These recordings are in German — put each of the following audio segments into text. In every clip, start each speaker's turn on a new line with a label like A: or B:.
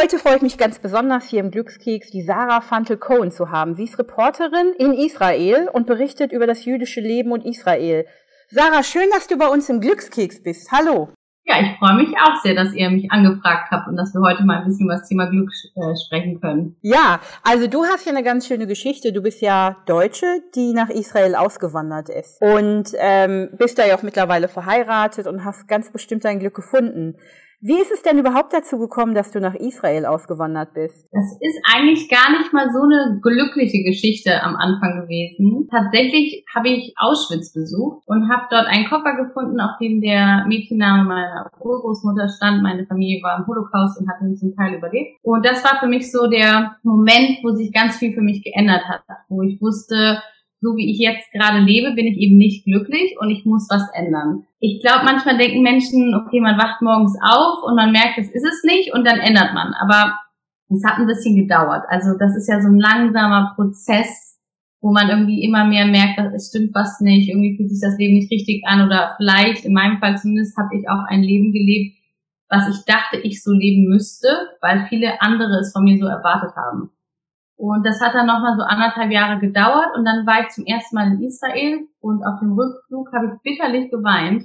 A: Heute freue ich mich ganz besonders, hier im Glückskeks die Sarah Fantel-Cohen zu haben. Sie ist Reporterin in Israel und berichtet über das jüdische Leben und Israel. Sarah, schön, dass du bei uns im Glückskeks bist. Hallo.
B: Ja, ich freue mich auch sehr, dass ihr mich angefragt habt und dass wir heute mal ein bisschen über das Thema Glück äh, sprechen können.
A: Ja, also du hast ja eine ganz schöne Geschichte. Du bist ja Deutsche, die nach Israel ausgewandert ist und ähm, bist da ja auch mittlerweile verheiratet und hast ganz bestimmt dein Glück gefunden. Wie ist es denn überhaupt dazu gekommen, dass du nach Israel ausgewandert bist?
B: Das ist eigentlich gar nicht mal so eine glückliche Geschichte am Anfang gewesen. Tatsächlich habe ich Auschwitz besucht und habe dort einen Koffer gefunden, auf dem der Mädchenname meiner Urgroßmutter stand. Meine Familie war im Holocaust und hat ihn zum Teil überlebt. Und das war für mich so der Moment, wo sich ganz viel für mich geändert hat, wo ich wusste, so wie ich jetzt gerade lebe, bin ich eben nicht glücklich und ich muss was ändern. Ich glaube, manchmal denken Menschen, okay, man wacht morgens auf und man merkt, das ist es nicht und dann ändert man. Aber es hat ein bisschen gedauert. Also das ist ja so ein langsamer Prozess, wo man irgendwie immer mehr merkt, es stimmt was nicht, irgendwie fühlt sich das Leben nicht richtig an oder vielleicht, in meinem Fall zumindest, habe ich auch ein Leben gelebt, was ich dachte, ich so leben müsste, weil viele andere es von mir so erwartet haben. Und das hat dann nochmal so anderthalb Jahre gedauert und dann war ich zum ersten Mal in Israel und auf dem Rückflug habe ich bitterlich geweint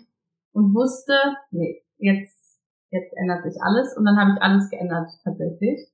B: und wusste, nee, jetzt, jetzt ändert sich alles und dann habe ich alles geändert tatsächlich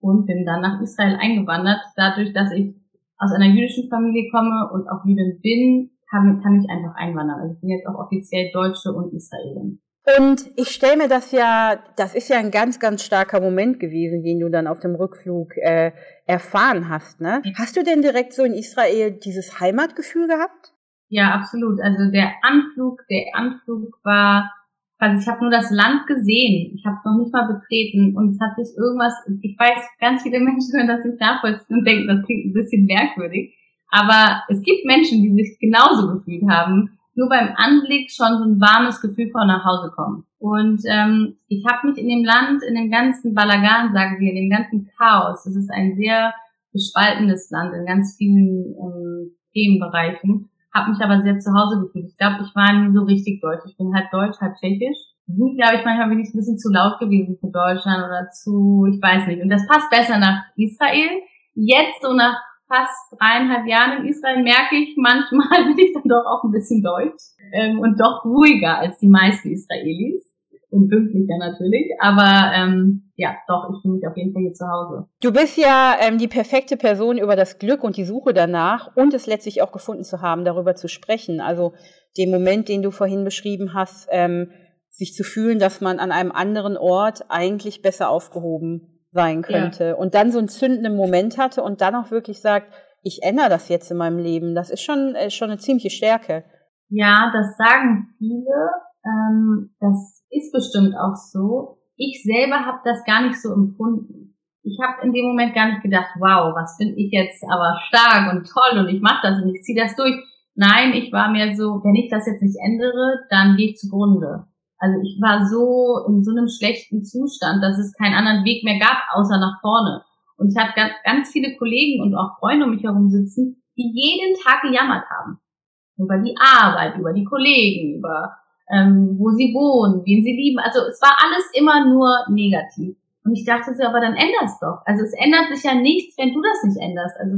B: und bin dann nach Israel eingewandert. Dadurch, dass ich aus einer jüdischen Familie komme und auch Jüdin bin, kann, kann ich einfach einwandern. Also ich bin jetzt auch offiziell Deutsche und Israelin.
A: Und ich stelle mir das ja, das ist ja ein ganz, ganz starker Moment gewesen, den du dann auf dem Rückflug äh, erfahren hast. Ne? Hast du denn direkt so in Israel dieses Heimatgefühl gehabt?
B: Ja, absolut. Also der Anflug, der Anflug war, also ich habe nur das Land gesehen. Ich habe es noch nicht mal betreten und es hat sich irgendwas, ich weiß, ganz viele Menschen können das nicht nachvollziehen und denken, das klingt ein bisschen merkwürdig. Aber es gibt Menschen, die sich genauso gefühlt haben nur beim Anblick schon so ein warmes Gefühl vor nach Hause kommen. Und ähm, ich habe mich in dem Land, in dem ganzen Balagan, sagen wir, in dem ganzen Chaos, das ist ein sehr gespaltenes Land in ganz vielen ähm, Themenbereichen, habe mich aber sehr zu Hause gefühlt. Ich glaube, ich war nie so richtig deutsch. Ich bin halb deutsch, halb tschechisch. Nie, glaube ich, manchmal bin ich ein bisschen zu laut gewesen für Deutschland oder zu, ich weiß nicht. Und das passt besser nach Israel. Jetzt so nach fast dreieinhalb Jahren in Israel merke ich, manchmal bin ich dann doch auch ein bisschen deutsch ähm, und doch ruhiger als die meisten Israelis. Und pünktlicher natürlich, aber ähm, ja, doch, ich fühle mich auf jeden Fall hier zu Hause.
A: Du bist ja ähm, die perfekte Person über das Glück und die Suche danach und es letztlich auch gefunden zu haben, darüber zu sprechen. Also den Moment, den du vorhin beschrieben hast, ähm, sich zu fühlen, dass man an einem anderen Ort eigentlich besser aufgehoben sein könnte ja. und dann so einen zündenden Moment hatte und dann auch wirklich sagt, ich ändere das jetzt in meinem Leben. Das ist schon, ist schon eine ziemliche Stärke.
B: Ja, das sagen viele. Ähm, das ist bestimmt auch so. Ich selber habe das gar nicht so empfunden. Ich habe in dem Moment gar nicht gedacht, wow, was bin ich jetzt aber stark und toll und ich mache das und ich ziehe das durch. Nein, ich war mir so, wenn ich das jetzt nicht ändere, dann gehe ich zugrunde. Also ich war so in so einem schlechten Zustand, dass es keinen anderen Weg mehr gab, außer nach vorne. Und ich hatte ganz, ganz viele Kollegen und auch Freunde um mich herum sitzen, die jeden Tag gejammert haben. Über die Arbeit, über die Kollegen, über ähm, wo sie wohnen, wen sie lieben. Also es war alles immer nur negativ. Und ich dachte so, aber dann änder's doch. Also es ändert sich ja nichts, wenn du das nicht änderst. Also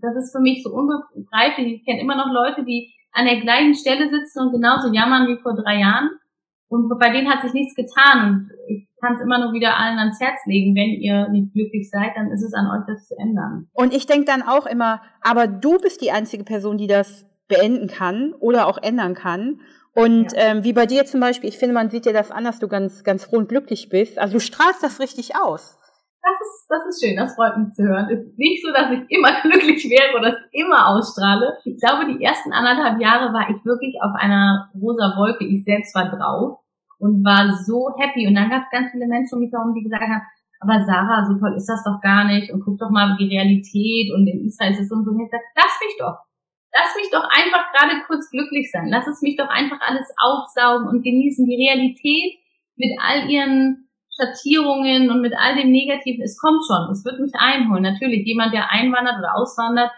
B: das ist für mich so unbegreiflich. Ich kenne immer noch Leute, die an der gleichen Stelle sitzen und genauso jammern wie vor drei Jahren. Und bei denen hat sich nichts getan. Und ich kann es immer nur wieder allen ans Herz legen. Wenn ihr nicht glücklich seid, dann ist es an euch, das zu ändern.
A: Und ich denke dann auch immer, aber du bist die einzige Person, die das beenden kann oder auch ändern kann. Und ja. ähm, wie bei dir zum Beispiel, ich finde, man sieht dir das an, dass du ganz, ganz froh und glücklich bist. Also du strahlst das richtig aus.
B: Das ist, das ist schön, das freut mich zu hören. Es ist nicht so, dass ich immer glücklich wäre oder es immer ausstrahle. Ich glaube, die ersten anderthalb Jahre war ich wirklich auf einer rosa Wolke. Ich selbst war drauf und war so happy. Und dann gab es ganz viele Menschen um mich herum, die gesagt haben, aber Sarah, so toll ist das doch gar nicht und guck doch mal die Realität und in Israel ist es so und so. Und ich gesagt, lass mich doch. Lass mich doch einfach gerade kurz glücklich sein. Lass es mich doch einfach alles aufsaugen und genießen. Die Realität mit all ihren Schattierungen und mit all dem Negativen, es kommt schon, es wird mich einholen. Natürlich, jemand, der einwandert oder auswandert,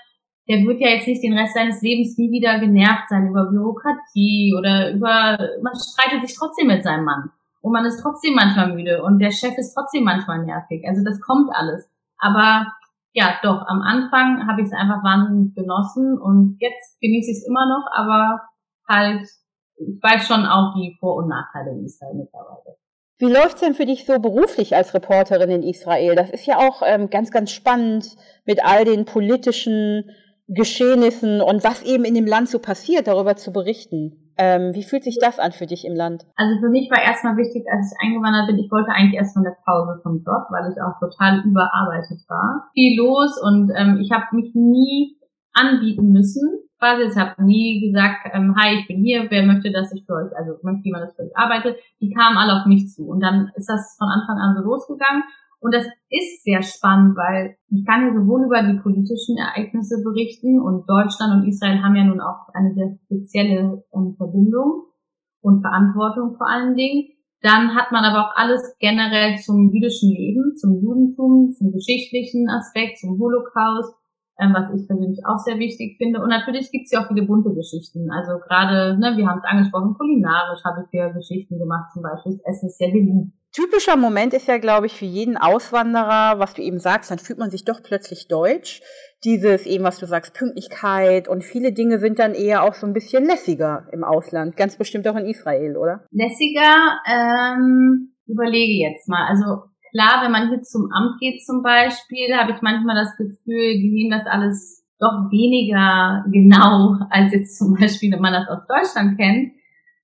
B: der wird ja jetzt nicht den Rest seines Lebens nie wieder genervt sein über Bürokratie oder über, man streitet sich trotzdem mit seinem Mann. und man ist trotzdem manchmal müde und der Chef ist trotzdem manchmal nervig. Also das kommt alles. Aber ja, doch, am Anfang habe ich es einfach wahnsinnig genossen und jetzt genieße ich es immer noch, aber halt, ich weiß schon auch die Vor- und Nachteile in Israel mittlerweile.
A: Wie läuft's denn für dich so beruflich als Reporterin in Israel? Das ist ja auch ähm, ganz, ganz spannend mit all den politischen Geschehnissen und was eben in dem Land so passiert, darüber zu berichten. Ähm, wie fühlt sich das an für dich im Land?
B: Also für mich war erstmal wichtig, als ich eingewandert bin, ich wollte eigentlich erst von der Pause vom Job, weil ich auch total überarbeitet war. Viel los und ähm, ich habe mich nie anbieten müssen. Quasi, ich habe nie gesagt, ähm, hi, ich bin hier, wer möchte, dass ich für euch, also möchte jemand, dass ich für euch arbeite. Die kamen alle auf mich zu und dann ist das von Anfang an so losgegangen und das ist sehr spannend, weil ich kann ja sowohl über die politischen Ereignisse berichten und Deutschland und Israel haben ja nun auch eine sehr spezielle ähm, Verbindung und Verantwortung vor allen Dingen. Dann hat man aber auch alles generell zum jüdischen Leben, zum Judentum, zum geschichtlichen Aspekt, zum Holocaust, ähm, was ich persönlich auch sehr wichtig finde. Und natürlich gibt es ja auch viele bunte Geschichten. Also gerade, ne, wir haben es angesprochen, kulinarisch habe ich hier Geschichten gemacht, zum Beispiel das Essen ist sehr beliebt
A: typischer Moment ist ja, glaube ich, für jeden Auswanderer, was du eben sagst, dann fühlt man sich doch plötzlich deutsch. Dieses eben, was du sagst, Pünktlichkeit und viele Dinge sind dann eher auch so ein bisschen lässiger im Ausland. Ganz bestimmt auch in Israel, oder?
B: Lässiger, ähm, überlege jetzt mal. Also klar, wenn man hier zum Amt geht zum Beispiel, habe ich manchmal das Gefühl, die nehmen das alles doch weniger genau, als jetzt zum Beispiel, wenn man das aus Deutschland kennt.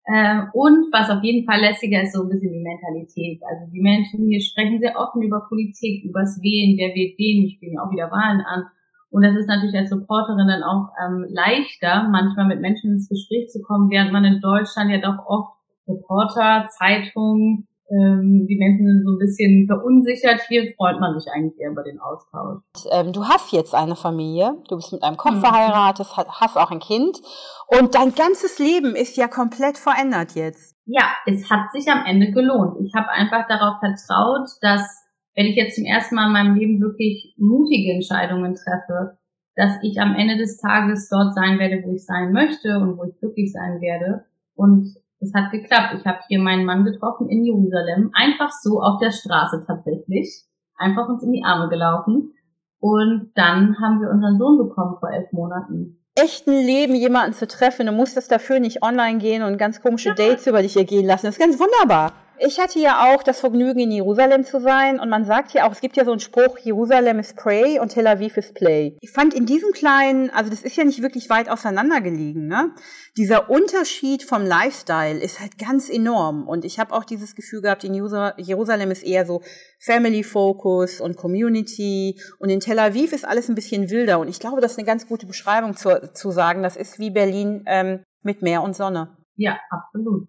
B: Ähm, und was auf jeden Fall lässiger ist, so ein bisschen die Mentalität. Also die Menschen hier sprechen sehr offen über Politik, übers Wählen, wer wählt wen, ich spiele ja auch wieder Wahlen an. Und das ist natürlich als Reporterin dann auch ähm, leichter, manchmal mit Menschen ins Gespräch zu kommen, während man in Deutschland ja doch oft Reporter, Zeitungen, ähm, die Menschen sind so ein bisschen verunsichert. Hier freut man sich eigentlich eher über den Austausch.
A: Ähm, du hast jetzt eine Familie, du bist mit einem Kopf mhm. verheiratet, hast auch ein Kind und dein ganzes Leben ist ja komplett verändert jetzt.
B: Ja, es hat sich am Ende gelohnt. Ich habe einfach darauf vertraut, dass wenn ich jetzt zum ersten Mal in meinem Leben wirklich mutige Entscheidungen treffe, dass ich am Ende des Tages dort sein werde, wo ich sein möchte und wo ich glücklich sein werde. Und es hat geklappt. Ich habe hier meinen Mann getroffen in Jerusalem, einfach so auf der Straße tatsächlich, einfach uns in die Arme gelaufen. Und dann haben wir unseren Sohn bekommen vor elf Monaten.
A: Echten Leben jemanden zu treffen, du musstest dafür nicht online gehen und ganz komische Dates über dich ergehen lassen. Das ist ganz wunderbar. Ich hatte ja auch das Vergnügen, in Jerusalem zu sein und man sagt ja auch, es gibt ja so einen Spruch, Jerusalem ist Pray und Tel Aviv ist Play. Ich fand in diesem kleinen, also das ist ja nicht wirklich weit auseinander gelegen, ne? Dieser Unterschied vom Lifestyle ist halt ganz enorm und ich habe auch dieses Gefühl gehabt, in Jerusalem ist eher so Family Focus und Community und in Tel Aviv ist alles ein bisschen wilder und ich glaube, das ist eine ganz gute Beschreibung zu, zu sagen, das ist wie Berlin ähm, mit Meer und Sonne.
B: Ja, absolut.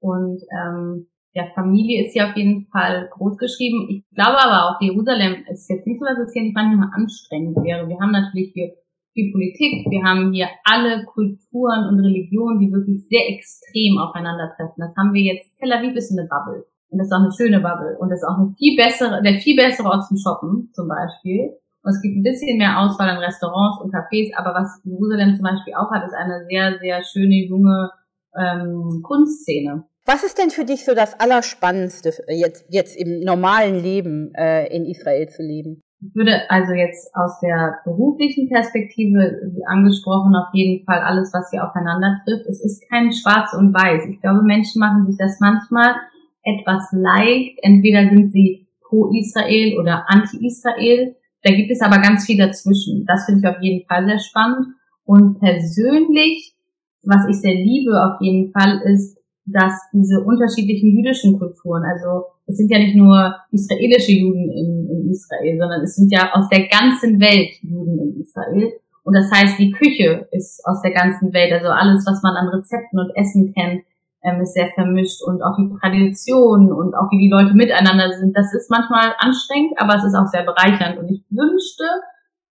B: Und ähm, ja, Familie ist hier auf jeden Fall groß geschrieben. Ich glaube aber auch, Jerusalem ist jetzt nicht so, dass es hier nicht manchmal anstrengend wäre. Wir haben natürlich hier viel Politik, wir haben hier alle Kulturen und Religionen, die wirklich sehr extrem aufeinandertreffen. Das haben wir jetzt, Tel Aviv ist eine Bubble. Und das ist auch eine schöne Bubble. Und das ist auch eine viel bessere, der viel bessere Ort zum Shoppen, zum Beispiel. Und es gibt ein bisschen mehr Auswahl an Restaurants und Cafés, aber was Jerusalem zum Beispiel auch hat, ist eine sehr, sehr schöne, junge ähm, Kunstszene.
A: Was ist denn für dich so das Allerspannendste jetzt, jetzt im normalen Leben äh, in Israel zu leben?
B: Ich würde also jetzt aus der beruflichen Perspektive, angesprochen, auf jeden Fall alles, was hier aufeinander trifft. Es ist kein Schwarz und Weiß. Ich glaube, Menschen machen sich das manchmal etwas leicht. Entweder sind sie pro Israel oder anti-Israel. Da gibt es aber ganz viel dazwischen. Das finde ich auf jeden Fall sehr spannend. Und persönlich, was ich sehr liebe auf jeden Fall, ist, dass diese unterschiedlichen jüdischen Kulturen, also es sind ja nicht nur israelische Juden in, in, Israel, sondern es sind ja aus der ganzen Welt Juden in Israel. Und das heißt, die Küche ist aus der ganzen Welt, also alles, was man an Rezepten und Essen kennt, ähm, ist sehr vermischt und auch die Tradition und auch wie die Leute miteinander sind, das ist manchmal anstrengend, aber es ist auch sehr bereichernd. Und ich wünschte,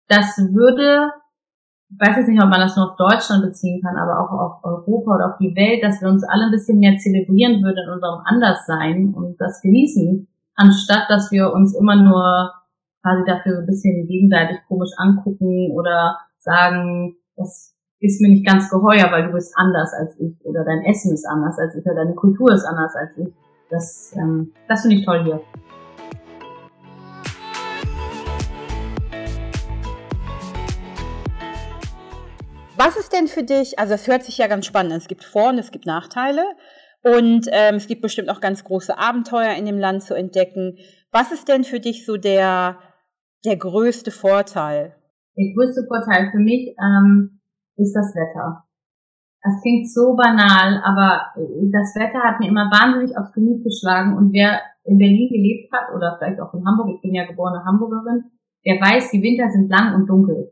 B: das würde ich weiß jetzt nicht, ob man das nur auf Deutschland beziehen kann, aber auch auf Europa oder auf die Welt, dass wir uns alle ein bisschen mehr zelebrieren würden in unserem Anderssein und das genießen, anstatt dass wir uns immer nur quasi dafür so ein bisschen gegenseitig komisch angucken oder sagen, das ist mir nicht ganz geheuer, weil du bist anders als ich oder dein Essen ist anders als ich oder deine Kultur ist anders als ich. Das, ähm, das finde ich toll hier.
A: Was ist denn für dich, also es hört sich ja ganz spannend an, es gibt Vor- und es gibt Nachteile und ähm, es gibt bestimmt auch ganz große Abenteuer in dem Land zu entdecken. Was ist denn für dich so der, der größte Vorteil?
B: Der größte Vorteil für mich ähm, ist das Wetter. Das klingt so banal, aber das Wetter hat mir immer wahnsinnig aufs Gemüt geschlagen und wer in Berlin gelebt hat oder vielleicht auch in Hamburg, ich bin ja geborene Hamburgerin, der weiß, die Winter sind lang und dunkel.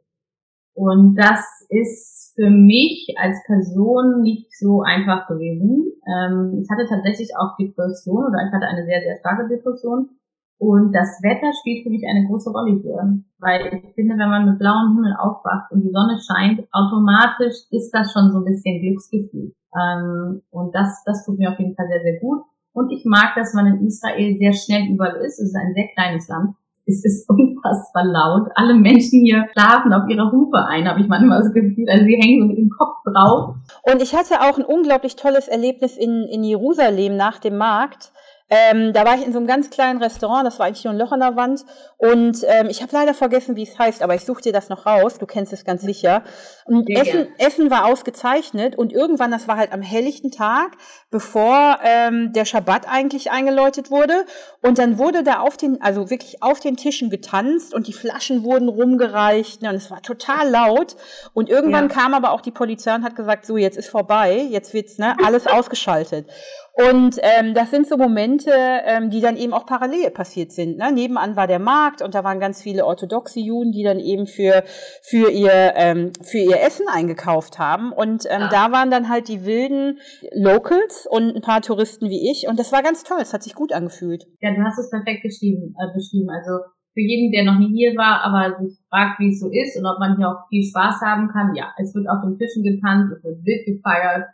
B: Und das ist für mich als Person nicht so einfach gewesen. Ähm, ich hatte tatsächlich auch Depression oder ich hatte eine sehr, sehr starke Depression. Und das Wetter spielt für mich eine große Rolle hier. Weil ich finde, wenn man mit blauem Himmel aufwacht und die Sonne scheint, automatisch ist das schon so ein bisschen Glücksgefühl. Ähm, und das, das tut mir auf jeden Fall sehr, sehr gut. Und ich mag, dass man in Israel sehr schnell überall ist. Es ist ein sehr kleines Land es ist unfassbar laut. Alle Menschen hier schlafen auf ihrer Hupe ein, habe ich manchmal das Gefühl. Also sie hängen so mit dem Kopf drauf.
A: Und ich hatte auch ein unglaublich tolles Erlebnis in, in Jerusalem nach dem Markt. Ähm, da war ich in so einem ganz kleinen Restaurant, das war eigentlich nur ein Loch an der Wand. Und ähm, ich habe leider vergessen, wie es heißt, aber ich suche dir das noch raus. Du kennst es ganz sicher. Und Essen, Essen war ausgezeichnet und irgendwann, das war halt am helllichten Tag, bevor ähm, der Schabbat eigentlich eingeläutet wurde. Und dann wurde da auf den, also wirklich auf den Tischen getanzt und die Flaschen wurden rumgereicht. Ne, und es war total laut. Und irgendwann ja. kam aber auch die Polizei und hat gesagt, so, jetzt ist vorbei, jetzt wird's ne, alles ausgeschaltet. Und ähm, das sind so Momente, ähm, die dann eben auch parallel passiert sind. Ne? Nebenan war der Markt und da waren ganz viele orthodoxe Juden, die dann eben für, für, ihr, ähm, für ihr Essen eingekauft haben. Und ähm, ja. da waren dann halt die wilden Locals und ein paar Touristen wie ich. Und das war ganz toll, es hat sich gut angefühlt.
B: Ja, du hast es perfekt geschrieben, äh, beschrieben. Also für jeden, der noch nie hier war, aber sich fragt, wie es so ist und ob man hier auch viel Spaß haben kann. Ja, es wird auf den Tischen getanzt, es wird wild gefeiert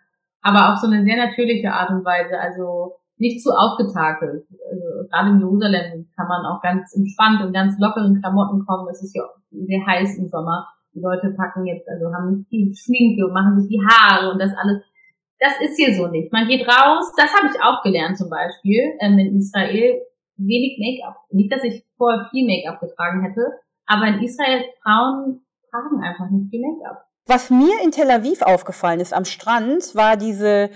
B: aber auf so eine sehr natürliche Art und Weise, also nicht zu aufgetakelt. Also, gerade in Jerusalem kann man auch ganz entspannt und ganz lockeren Klamotten kommen. Es ist ja sehr heiß im Sommer. Die Leute packen jetzt, also haben viel Schminke und machen sich die Haare und das alles. Das ist hier so nicht. Man geht raus, das habe ich auch gelernt zum Beispiel ähm, in Israel, wenig Make-up. Nicht, dass ich vorher viel Make-up getragen hätte, aber in Israel Frauen tragen einfach nicht viel Make-up.
A: Was mir in Tel Aviv aufgefallen ist am Strand, war diese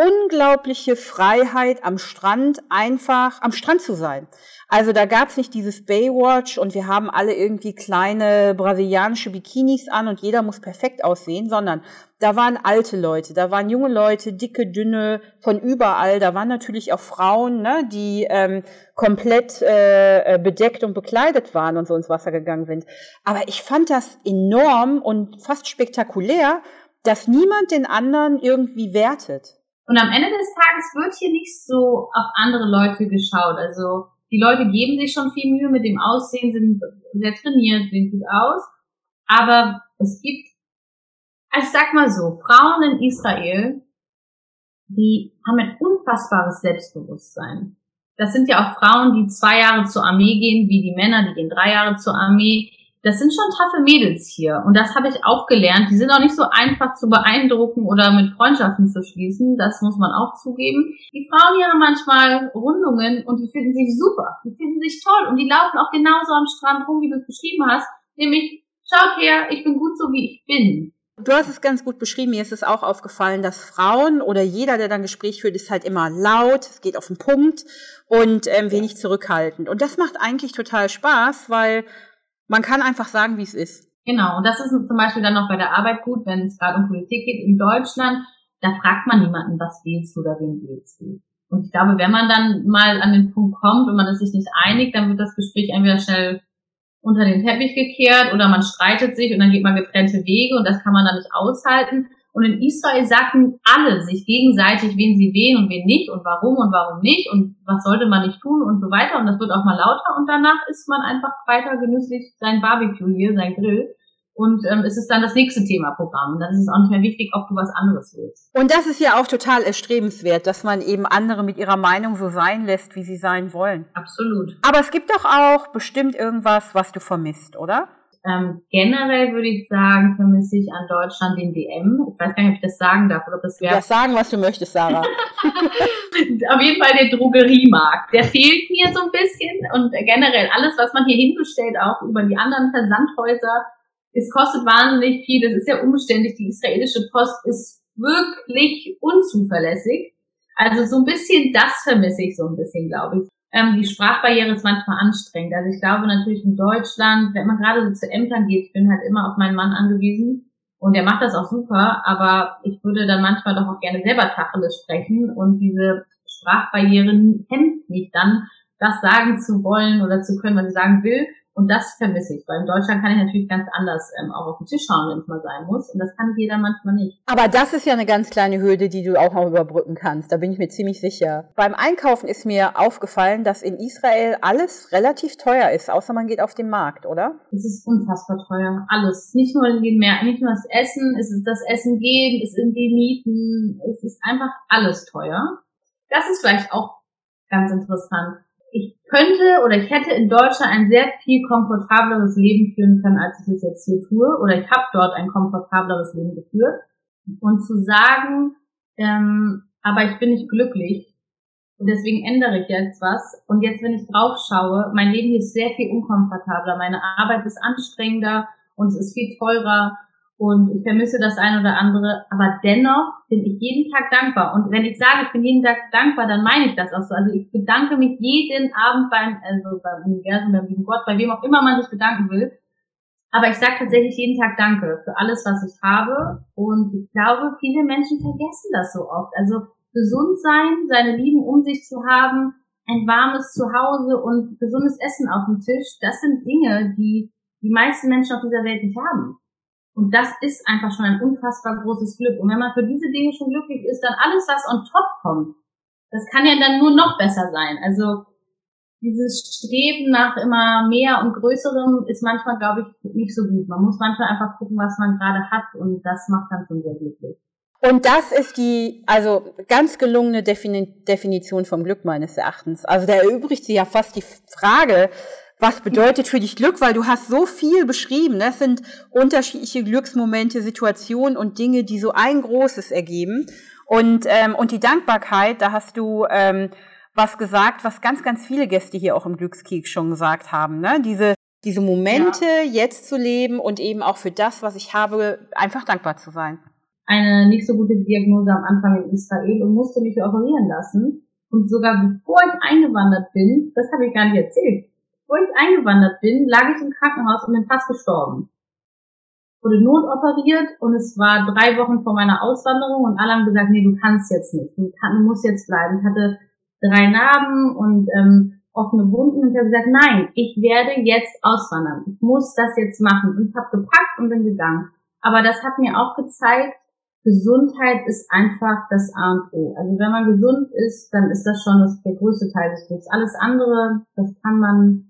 A: unglaubliche Freiheit am Strand einfach am Strand zu sein. Also da gab es nicht dieses Baywatch und wir haben alle irgendwie kleine brasilianische Bikinis an und jeder muss perfekt aussehen, sondern da waren alte Leute, da waren junge Leute, dicke, dünne, von überall. Da waren natürlich auch Frauen, ne, die ähm, komplett äh, bedeckt und bekleidet waren und so ins Wasser gegangen sind. Aber ich fand das enorm und fast spektakulär, dass niemand den anderen irgendwie wertet.
B: Und am Ende des Tages wird hier nicht so auf andere Leute geschaut. Also die Leute geben sich schon viel Mühe mit dem Aussehen, sind sehr trainiert, sehen gut aus. Aber es gibt, also ich sag mal so, Frauen in Israel, die haben ein unfassbares Selbstbewusstsein. Das sind ja auch Frauen, die zwei Jahre zur Armee gehen, wie die Männer, die gehen drei Jahre zur Armee das sind schon taffe Mädels hier. Und das habe ich auch gelernt. Die sind auch nicht so einfach zu beeindrucken oder mit Freundschaften zu schließen. Das muss man auch zugeben. Die Frauen hier haben manchmal Rundungen und die finden sich super. Die finden sich toll. Und die laufen auch genauso am Strand rum, wie du es beschrieben hast. Nämlich, schaut her, ich bin gut so, wie ich bin.
A: Du hast es ganz gut beschrieben. Mir ist es auch aufgefallen, dass Frauen oder jeder, der dann Gespräch führt, ist halt immer laut, es geht auf den Punkt und ähm, wenig zurückhaltend. Und das macht eigentlich total Spaß, weil man kann einfach sagen, wie es ist.
B: Genau, und das ist zum Beispiel dann noch bei der Arbeit gut, wenn es gerade um Politik geht in Deutschland, da fragt man niemanden, was wählst du oder wen wählst du. Und ich glaube, wenn man dann mal an den Punkt kommt und man ist sich nicht einig, dann wird das Gespräch entweder schnell unter den Teppich gekehrt oder man streitet sich und dann geht man getrennte Wege und das kann man dann nicht aushalten. Und in Israel sagten alle sich gegenseitig, wen sie wählen und wen nicht und warum und warum nicht und was sollte man nicht tun und so weiter. Und das wird auch mal lauter und danach isst man einfach weiter genüsslich sein Barbecue hier, sein Grill. Und ähm, es ist dann das nächste Thema-Programm. Dann ist es auch nicht mehr wichtig, ob du was anderes willst.
A: Und das ist ja auch total erstrebenswert, dass man eben andere mit ihrer Meinung so sein lässt, wie sie sein wollen.
B: Absolut.
A: Aber es gibt doch auch bestimmt irgendwas, was du vermisst, oder?
B: Ähm, generell würde ich sagen, vermisse ich an Deutschland den DM. Ich weiß gar nicht, ob ich das sagen darf oder ob das wäre.
A: Ja, sagen, was du möchtest, Sarah.
B: Auf jeden Fall der Drogeriemarkt. Der fehlt mir so ein bisschen und generell alles, was man hier hinbestellt, auch über die anderen Versandhäuser, es kostet wahnsinnig viel. Das ist ja umständlich. Die israelische Post ist wirklich unzuverlässig. Also so ein bisschen das vermisse ich so ein bisschen, glaube ich. Ähm, die Sprachbarriere ist manchmal anstrengend. Also ich glaube natürlich in Deutschland, wenn man gerade so zu Ämtern geht, ich bin halt immer auf meinen Mann angewiesen und der macht das auch super, aber ich würde dann manchmal doch auch gerne selber Tacheles sprechen und diese Sprachbarrieren hemmt mich dann, das sagen zu wollen oder zu können, was ich sagen will. Und das vermisse ich, weil in Deutschland kann ich natürlich ganz anders ähm, auch auf den Tisch schauen, wenn es mal sein muss. Und das kann jeder manchmal nicht.
A: Aber das ist ja eine ganz kleine Hürde, die du auch noch überbrücken kannst. Da bin ich mir ziemlich sicher. Beim Einkaufen ist mir aufgefallen, dass in Israel alles relativ teuer ist, außer man geht auf den Markt, oder?
B: Es ist unfassbar teuer. Alles. Nicht nur in den Märkten, nicht nur das Essen, es ist das Essen gehen, es sind die Mieten, es ist einfach alles teuer. Das ist vielleicht auch ganz interessant ich könnte oder ich hätte in Deutschland ein sehr viel komfortableres Leben führen können, als ich es jetzt hier tue. Oder ich habe dort ein komfortableres Leben geführt. Und zu sagen, ähm, aber ich bin nicht glücklich und deswegen ändere ich jetzt was. Und jetzt, wenn ich drauf schaue, mein Leben ist sehr viel unkomfortabler, meine Arbeit ist anstrengender und es ist viel teurer und ich vermisse das ein oder andere, aber dennoch bin ich jeden Tag dankbar. Und wenn ich sage, ich bin jeden Tag dankbar, dann meine ich das auch so. Also ich bedanke mich jeden Abend beim, also beim Universum, beim lieben Gott, bei wem auch immer man sich bedanken will. Aber ich sage tatsächlich jeden Tag Danke für alles, was ich habe. Und ich glaube, viele Menschen vergessen das so oft. Also gesund sein, seine Lieben um sich zu haben, ein warmes Zuhause und gesundes Essen auf dem Tisch, das sind Dinge, die die meisten Menschen auf dieser Welt nicht haben. Und das ist einfach schon ein unfassbar großes Glück. Und wenn man für diese Dinge schon glücklich ist, dann alles, was on top kommt, das kann ja dann nur noch besser sein. Also dieses Streben nach immer mehr und Größerem ist manchmal, glaube ich, nicht so gut. Man muss manchmal einfach gucken, was man gerade hat und das macht dann schon sehr glücklich.
A: Und das ist die, also ganz gelungene Definition vom Glück meines Erachtens. Also da erübrigt sich ja fast die Frage, was bedeutet für dich Glück, weil du hast so viel beschrieben. Das ne? sind unterschiedliche Glücksmomente, Situationen und Dinge, die so ein großes ergeben. Und, ähm, und die Dankbarkeit, da hast du ähm, was gesagt, was ganz, ganz viele Gäste hier auch im Glückskick schon gesagt haben. Ne? Diese, diese Momente ja. jetzt zu leben und eben auch für das, was ich habe, einfach dankbar zu sein.
B: Eine nicht so gute Diagnose am Anfang in Israel und musste mich operieren lassen. Und sogar bevor ich eingewandert bin, das habe ich gar nicht erzählt, wo ich eingewandert bin, lag ich im Krankenhaus und bin fast gestorben. Wurde notoperiert und es war drei Wochen vor meiner Auswanderung und alle haben gesagt, nee, du kannst jetzt nicht, du, kann, du musst jetzt bleiben. Ich hatte drei Narben und ähm, offene Wunden und ich habe gesagt, nein, ich werde jetzt auswandern. Ich muss das jetzt machen. Und ich habe gepackt und bin gegangen. Aber das hat mir auch gezeigt, Gesundheit ist einfach das A und O. Also wenn man gesund ist, dann ist das schon das, der größte Teil des Glücks. Alles andere, das kann man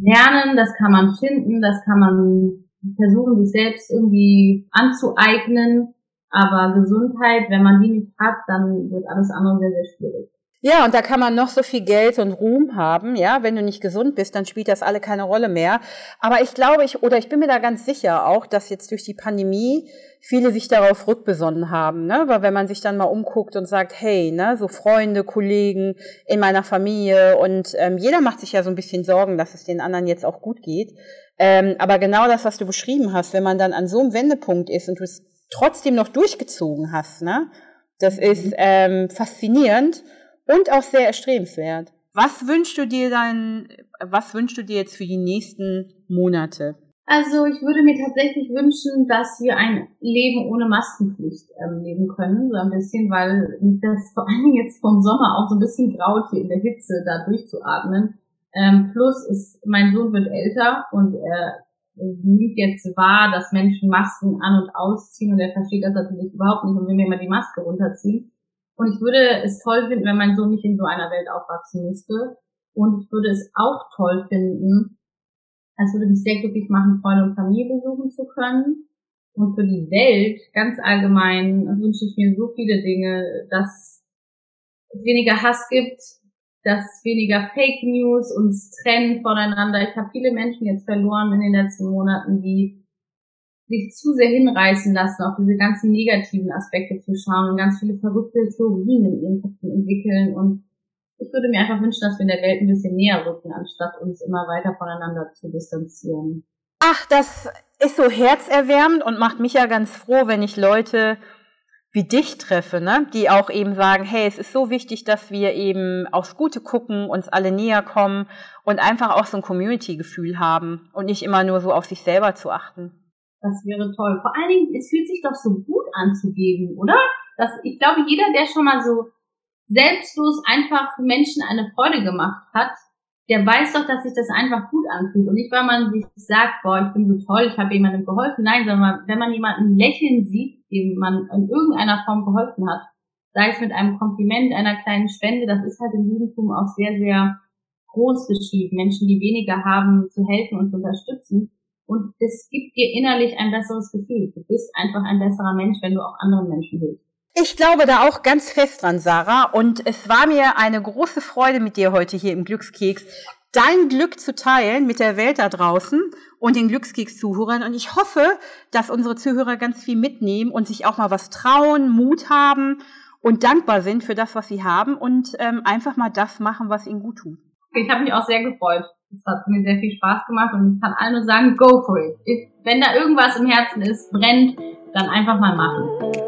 B: lernen, das kann man finden, das kann man versuchen, sich selbst irgendwie anzueignen. Aber Gesundheit, wenn man die nicht hat, dann wird alles andere sehr, sehr schwierig.
A: Ja, und da kann man noch so viel Geld und Ruhm haben, ja, wenn du nicht gesund bist, dann spielt das alle keine Rolle mehr. Aber ich glaube, ich, oder ich bin mir da ganz sicher auch, dass jetzt durch die Pandemie viele sich darauf rückbesonnen haben, ne? Weil wenn man sich dann mal umguckt und sagt, hey, ne, so Freunde, Kollegen in meiner Familie und ähm, jeder macht sich ja so ein bisschen Sorgen, dass es den anderen jetzt auch gut geht. Ähm, aber genau das, was du beschrieben hast, wenn man dann an so einem Wendepunkt ist und du es trotzdem noch durchgezogen hast, ne? Das mhm. ist ähm, faszinierend und auch sehr erstrebenswert. Was wünschst du dir dann, was wünschst du dir jetzt für die nächsten Monate?
B: Also ich würde mir tatsächlich wünschen, dass wir ein Leben ohne Maskenpflicht ähm, leben können, so ein bisschen, weil das vor allen Dingen jetzt vom Sommer auch so ein bisschen graut hier in der Hitze da durchzuatmen. Ähm, plus ist, mein Sohn wird älter und er nimmt jetzt wahr, dass Menschen Masken an und ausziehen und er versteht das natürlich überhaupt nicht und will mir immer die Maske runterziehen. Und ich würde es toll finden, wenn mein Sohn nicht in so einer Welt aufwachsen müsste. Und ich würde es auch toll finden, es würde mich sehr glücklich machen, Freunde und Familie besuchen zu können. Und für die Welt ganz allgemein wünsche ich mir so viele Dinge, dass es weniger Hass gibt, dass weniger Fake News uns trennen voneinander. Ich habe viele Menschen jetzt verloren in den letzten Monaten, die sich zu sehr hinreißen lassen, auf diese ganzen negativen Aspekte zu schauen und ganz viele verrückte Theorien in ihren Köpfen entwickeln. Und ich würde mir einfach wünschen, dass wir in der Welt ein bisschen näher rücken, anstatt uns immer weiter voneinander zu distanzieren.
A: Ach, das ist so herzerwärmend und macht mich ja ganz froh, wenn ich Leute wie dich treffe, ne? die auch eben sagen, hey, es ist so wichtig, dass wir eben aufs Gute gucken, uns alle näher kommen und einfach auch so ein Community-Gefühl haben und nicht immer nur so auf sich selber zu achten.
B: Das wäre toll. Vor allen Dingen, es fühlt sich doch so gut an zu geben, oder? Das, ich glaube, jeder, der schon mal so selbstlos einfach Menschen eine Freude gemacht hat, der weiß doch, dass sich das einfach gut anfühlt. Und nicht, weil man sich sagt, boah, ich bin so toll, ich habe jemandem geholfen. Nein, sondern wenn man jemanden lächeln sieht, dem man in irgendeiner Form geholfen hat, sei es mit einem Kompliment, einer kleinen Spende, das ist halt im Judentum auch sehr, sehr groß geschrieben. Menschen, die weniger haben, zu helfen und zu unterstützen. Und es gibt dir innerlich ein besseres Gefühl. Du bist einfach ein besserer Mensch, wenn du auch anderen Menschen hilfst.
A: Ich glaube da auch ganz fest dran, Sarah. Und es war mir eine große Freude mit dir heute hier im Glückskeks, dein Glück zu teilen mit der Welt da draußen und den Glückskeks-Zuhörern. Und ich hoffe, dass unsere Zuhörer ganz viel mitnehmen und sich auch mal was trauen, Mut haben und dankbar sind für das, was sie haben und ähm, einfach mal das machen, was ihnen gut tut.
B: Ich habe mich auch sehr gefreut. Es hat mir sehr viel Spaß gemacht und ich kann allen nur sagen, go for it. Wenn da irgendwas im Herzen ist, brennt, dann einfach mal machen.